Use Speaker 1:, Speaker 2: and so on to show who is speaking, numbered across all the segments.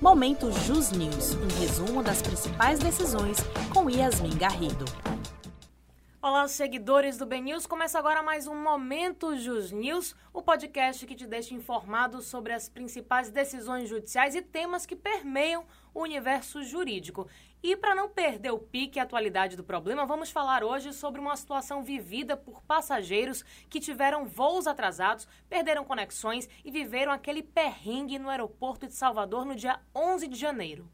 Speaker 1: Momento Jus News, um resumo das principais decisões com Yasmin Garrido.
Speaker 2: Olá, seguidores do BNews. Começa agora mais um Momento Jus News, o podcast que te deixa informado sobre as principais decisões judiciais e temas que permeiam o universo jurídico. E para não perder o pique e a atualidade do problema, vamos falar hoje sobre uma situação vivida por passageiros que tiveram voos atrasados, perderam conexões e viveram aquele perrengue no aeroporto de Salvador no dia 11 de janeiro.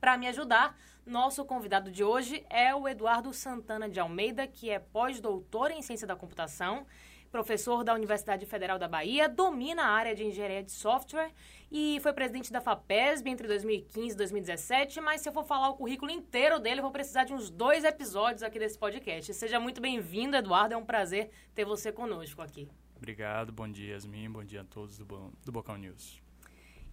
Speaker 2: Para me ajudar, nosso convidado de hoje é o Eduardo Santana de Almeida, que é pós-doutor em ciência da computação, professor da Universidade Federal da Bahia, domina a área de engenharia de software e foi presidente da FAPESB entre 2015 e 2017. Mas se eu for falar o currículo inteiro dele, eu vou precisar de uns dois episódios aqui desse podcast. Seja muito bem-vindo, Eduardo. É um prazer ter você conosco aqui.
Speaker 3: Obrigado, bom dia, Yasmin, bom dia a todos do, Bo do Bocão News.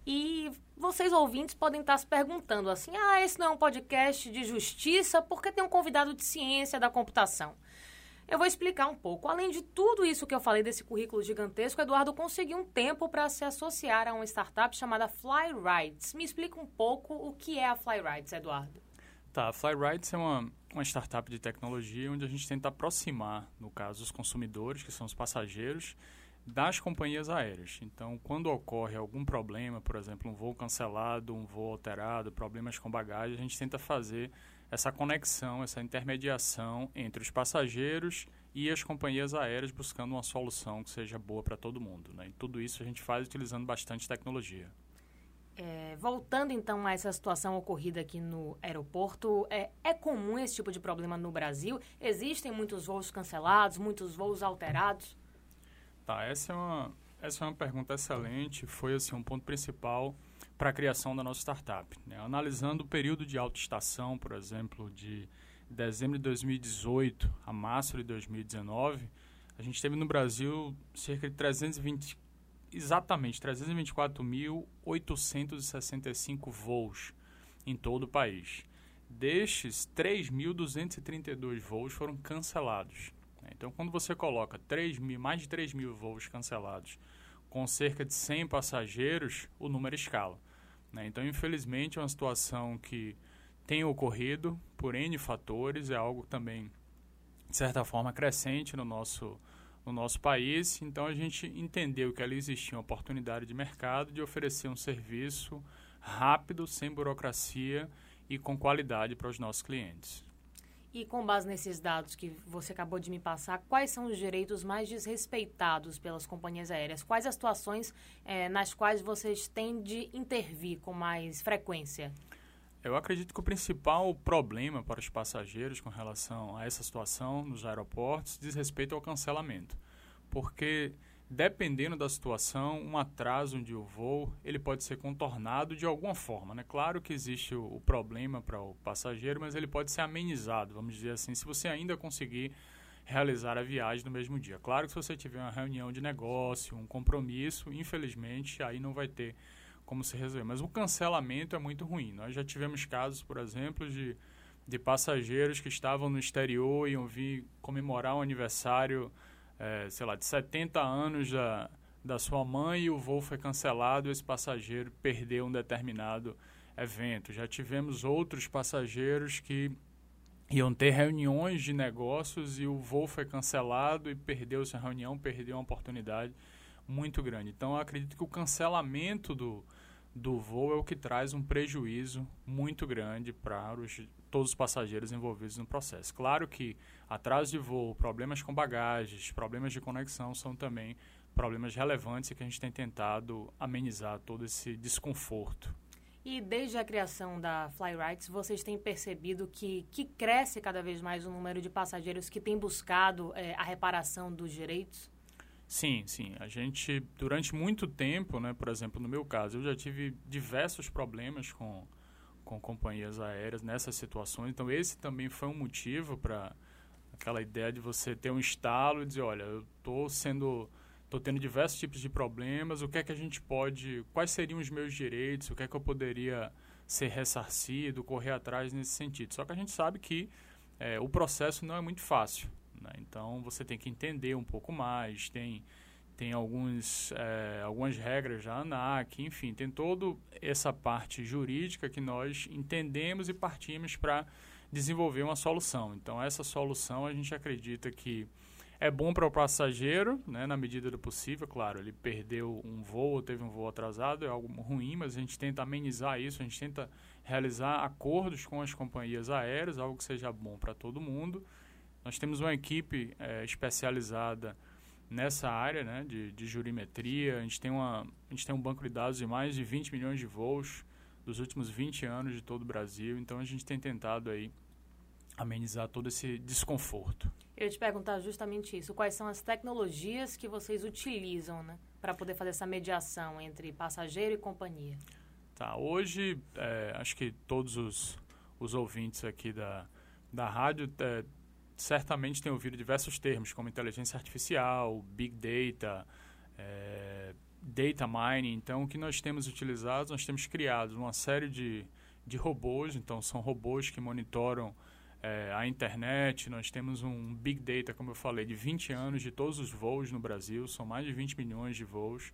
Speaker 2: E vocês ouvintes podem estar se perguntando assim: ah, esse não é um podcast de justiça, porque tem um convidado de ciência da computação? Eu vou explicar um pouco. Além de tudo isso que eu falei desse currículo gigantesco, Eduardo conseguiu um tempo para se associar a uma startup chamada Flyrides. Me explica um pouco o que é a Flyrides, Eduardo.
Speaker 3: Tá, a Flyrides é uma, uma startup de tecnologia onde a gente tenta aproximar, no caso, os consumidores, que são os passageiros, das companhias aéreas. Então, quando ocorre algum problema, por exemplo, um voo cancelado, um voo alterado, problemas com bagagem, a gente tenta fazer essa conexão, essa intermediação entre os passageiros e as companhias aéreas buscando uma solução que seja boa para todo mundo. Né? E tudo isso a gente faz utilizando bastante tecnologia.
Speaker 2: É, voltando então a essa situação ocorrida aqui no aeroporto, é, é, comum esse tipo de problema no Brasil? Existem muitos voos cancelados, muitos voos alterados?
Speaker 3: Tá, essa é uma, essa é uma pergunta excelente. Foi assim um ponto principal para a criação da nossa startup. Né? Analisando o período de autoestação, por exemplo, de dezembro de 2018 a março de 2019, a gente teve no Brasil cerca de 320, exatamente 324.865 voos em todo o país. Destes, 3.232 voos foram cancelados. Então, quando você coloca 3 mil, mais de 3 mil voos cancelados com cerca de 100 passageiros, o número escala. Né? Então, infelizmente, é uma situação que tem ocorrido por N fatores, é algo também, de certa forma, crescente no nosso, no nosso país. Então, a gente entendeu que ali existia uma oportunidade de mercado de oferecer um serviço rápido, sem burocracia e com qualidade para os nossos clientes.
Speaker 2: E com base nesses dados que você acabou de me passar, quais são os direitos mais desrespeitados pelas companhias aéreas? Quais as situações é, nas quais vocês têm de intervir com mais frequência?
Speaker 3: Eu acredito que o principal problema para os passageiros com relação a essa situação nos aeroportos diz respeito ao cancelamento. Porque dependendo da situação, um atraso de um voo, ele pode ser contornado de alguma forma, né? Claro que existe o, o problema para o passageiro, mas ele pode ser amenizado, vamos dizer assim, se você ainda conseguir realizar a viagem no mesmo dia. Claro que se você tiver uma reunião de negócio, um compromisso, infelizmente, aí não vai ter como se resolver. Mas o cancelamento é muito ruim. Nós já tivemos casos, por exemplo, de, de passageiros que estavam no exterior e iam vir comemorar um aniversário é, sei lá, de 70 anos da, da sua mãe e o voo foi cancelado esse passageiro perdeu um determinado evento. Já tivemos outros passageiros que iam ter reuniões de negócios e o voo foi cancelado e perdeu-se a reunião, perdeu uma oportunidade muito grande. Então, eu acredito que o cancelamento do, do voo é o que traz um prejuízo muito grande para os, todos os passageiros envolvidos no processo. Claro que atraso de voo, problemas com bagagens, problemas de conexão são também problemas relevantes e que a gente tem tentado amenizar todo esse desconforto.
Speaker 2: E desde a criação da Flyrights, vocês têm percebido que, que cresce cada vez mais o número de passageiros que têm buscado é, a reparação dos direitos?
Speaker 3: Sim, sim. A gente, durante muito tempo, né, por exemplo, no meu caso, eu já tive diversos problemas com, com companhias aéreas nessas situações. Então, esse também foi um motivo para aquela ideia de você ter um estalo e dizer, olha, eu estou sendo estou tendo diversos tipos de problemas, o que é que a gente pode, quais seriam os meus direitos, o que é que eu poderia ser ressarcido, correr atrás nesse sentido. Só que a gente sabe que é, o processo não é muito fácil. Né? Então você tem que entender um pouco mais, tem, tem alguns, é, algumas regras já, ANAC, enfim, tem toda essa parte jurídica que nós entendemos e partimos para desenvolver uma solução. Então, essa solução a gente acredita que é bom para o passageiro, né, na medida do possível, claro, ele perdeu um voo, teve um voo atrasado, é algo ruim, mas a gente tenta amenizar isso, a gente tenta realizar acordos com as companhias aéreas, algo que seja bom para todo mundo. Nós temos uma equipe é, especializada nessa área né, de, de jurimetria. A gente, tem uma, a gente tem um banco de dados de mais de 20 milhões de voos dos últimos 20 anos de todo o Brasil. Então, a gente tem tentado aí amenizar todo esse desconforto.
Speaker 2: Eu ia te perguntar justamente isso. Quais são as tecnologias que vocês utilizam né, para poder fazer essa mediação entre passageiro e companhia?
Speaker 3: Tá, hoje, é, acho que todos os, os ouvintes aqui da, da rádio é, certamente tem ouvido diversos termos, como inteligência artificial, big data, é, data mining. Então, o que nós temos utilizado, nós temos criado uma série de, de robôs. Então, são robôs que monitoram é, a internet. Nós temos um big data, como eu falei, de 20 anos de todos os voos no Brasil. São mais de 20 milhões de voos.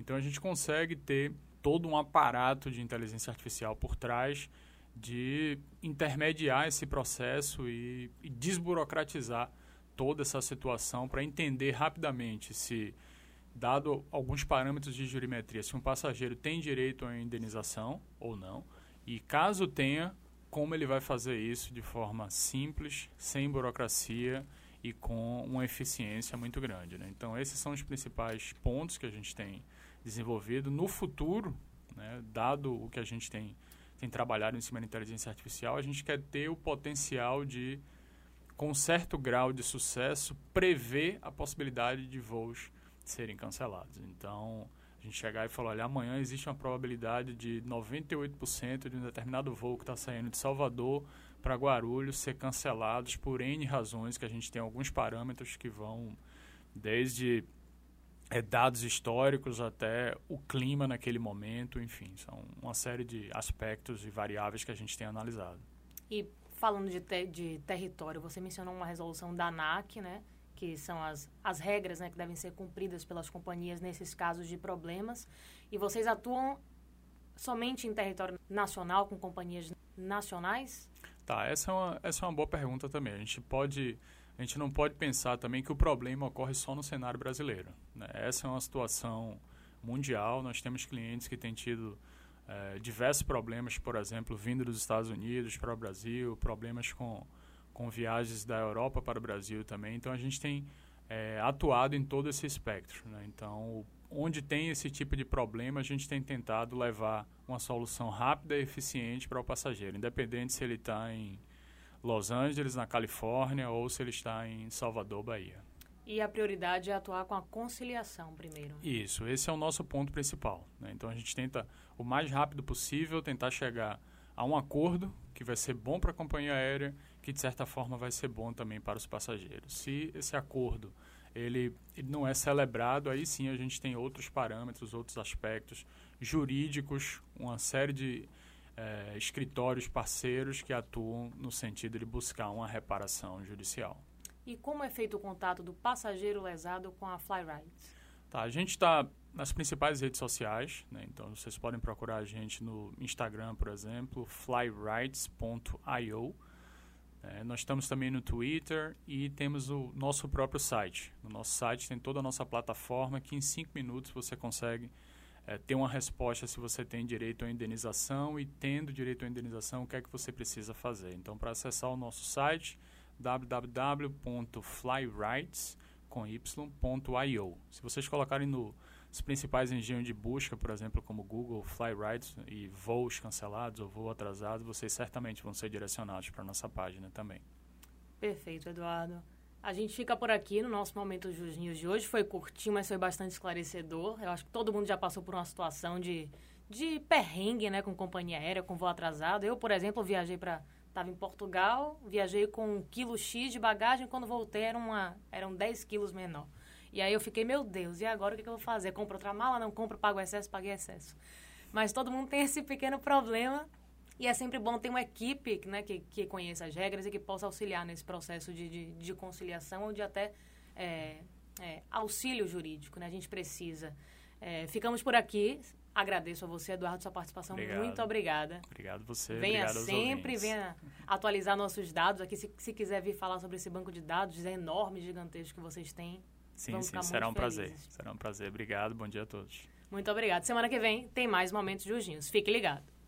Speaker 3: Então, a gente consegue ter todo um aparato de inteligência artificial por trás de intermediar esse processo e, e desburocratizar toda essa situação para entender rapidamente se, dado alguns parâmetros de jurimetria, se um passageiro tem direito à indenização ou não, e caso tenha, como ele vai fazer isso de forma simples, sem burocracia e com uma eficiência muito grande. Né? Então, esses são os principais pontos que a gente tem desenvolvido. No futuro, né, dado o que a gente tem tem trabalhado em cima da inteligência artificial, a gente quer ter o potencial de, com certo grau de sucesso, prever a possibilidade de voos serem cancelados. Então, a gente chegar e falar, olha, amanhã existe uma probabilidade de 98% de um determinado voo que está saindo de Salvador para Guarulhos ser cancelados por N razões, que a gente tem alguns parâmetros que vão desde é, dados históricos até o clima naquele momento, enfim, são uma série de aspectos e variáveis que a gente tem analisado.
Speaker 2: E falando de, te, de território, você mencionou uma resolução da ANAC, né, que são as, as regras né, que devem ser cumpridas pelas companhias nesses casos de problemas, e vocês atuam somente em território nacional com companhias nacionais?
Speaker 3: Tá, essa é uma, essa é uma boa pergunta também. A gente pode a gente não pode pensar também que o problema ocorre só no cenário brasileiro. Né? Essa é uma situação mundial. Nós temos clientes que têm tido é, diversos problemas, por exemplo, vindo dos Estados Unidos para o Brasil, problemas com, com viagens da Europa para o Brasil também. Então, a gente tem é, atuado em todo esse espectro. Né? Então, onde tem esse tipo de problema, a gente tem tentado levar uma solução rápida e eficiente para o passageiro, independente se ele está em Los Angeles, na Califórnia, ou se ele está em Salvador, Bahia.
Speaker 2: E a prioridade é atuar com a conciliação primeiro.
Speaker 3: Isso, esse é o nosso ponto principal. Né? Então a gente tenta, o mais rápido possível, tentar chegar a um acordo que vai ser bom para a companhia aérea, que de certa forma vai ser bom também para os passageiros. Se esse acordo ele, ele não é celebrado, aí sim a gente tem outros parâmetros, outros aspectos jurídicos, uma série de é, escritórios parceiros que atuam no sentido de buscar uma reparação judicial.
Speaker 2: E como é feito o contato do passageiro lesado com a Flyrides?
Speaker 3: Tá, a gente está nas principais redes sociais, né? então vocês podem procurar a gente no Instagram, por exemplo, flyrides.io. É, nós estamos também no Twitter e temos o nosso próprio site. No nosso site tem toda a nossa plataforma que em cinco minutos você consegue é, ter uma resposta se você tem direito à indenização e tendo direito à indenização, o que é que você precisa fazer. Então, para acessar o nosso site, www.flyrights.io. Se vocês colocarem no os principais engenhos de busca, por exemplo, como Google, Flyrights e voos cancelados ou voo atrasado, vocês certamente vão ser direcionados para a nossa página também.
Speaker 2: Perfeito, Eduardo. A gente fica por aqui no nosso Momento Jus News de hoje. Foi curtinho, mas foi bastante esclarecedor. Eu acho que todo mundo já passou por uma situação de, de perrengue, né? Com companhia aérea, com voo atrasado. Eu, por exemplo, viajei para... Estava em Portugal, viajei com um quilo X de bagagem. Quando voltei, era uma, eram 10 quilos menor. E aí eu fiquei, meu Deus, e agora o que, que eu vou fazer? Compro outra mala? Não compro, pago excesso, paguei excesso. Mas todo mundo tem esse pequeno problema e é sempre bom ter uma equipe né, que, que conheça as regras e que possa auxiliar nesse processo de, de, de conciliação ou de até é, é, auxílio jurídico, né? A gente precisa. É, ficamos por aqui. Agradeço a você, Eduardo, sua participação.
Speaker 3: Obrigado.
Speaker 2: Muito obrigada.
Speaker 3: Obrigado você.
Speaker 2: Venha
Speaker 3: obrigado
Speaker 2: sempre, venha atualizar nossos dados aqui. Se, se quiser vir falar sobre esse banco de dados é enorme, gigantesco que vocês têm.
Speaker 3: Sim, sim, será um
Speaker 2: felizes.
Speaker 3: prazer. Será um prazer. Obrigado, bom dia a todos.
Speaker 2: Muito obrigada. Semana que vem tem mais Momentos Justinhos. Fique ligado.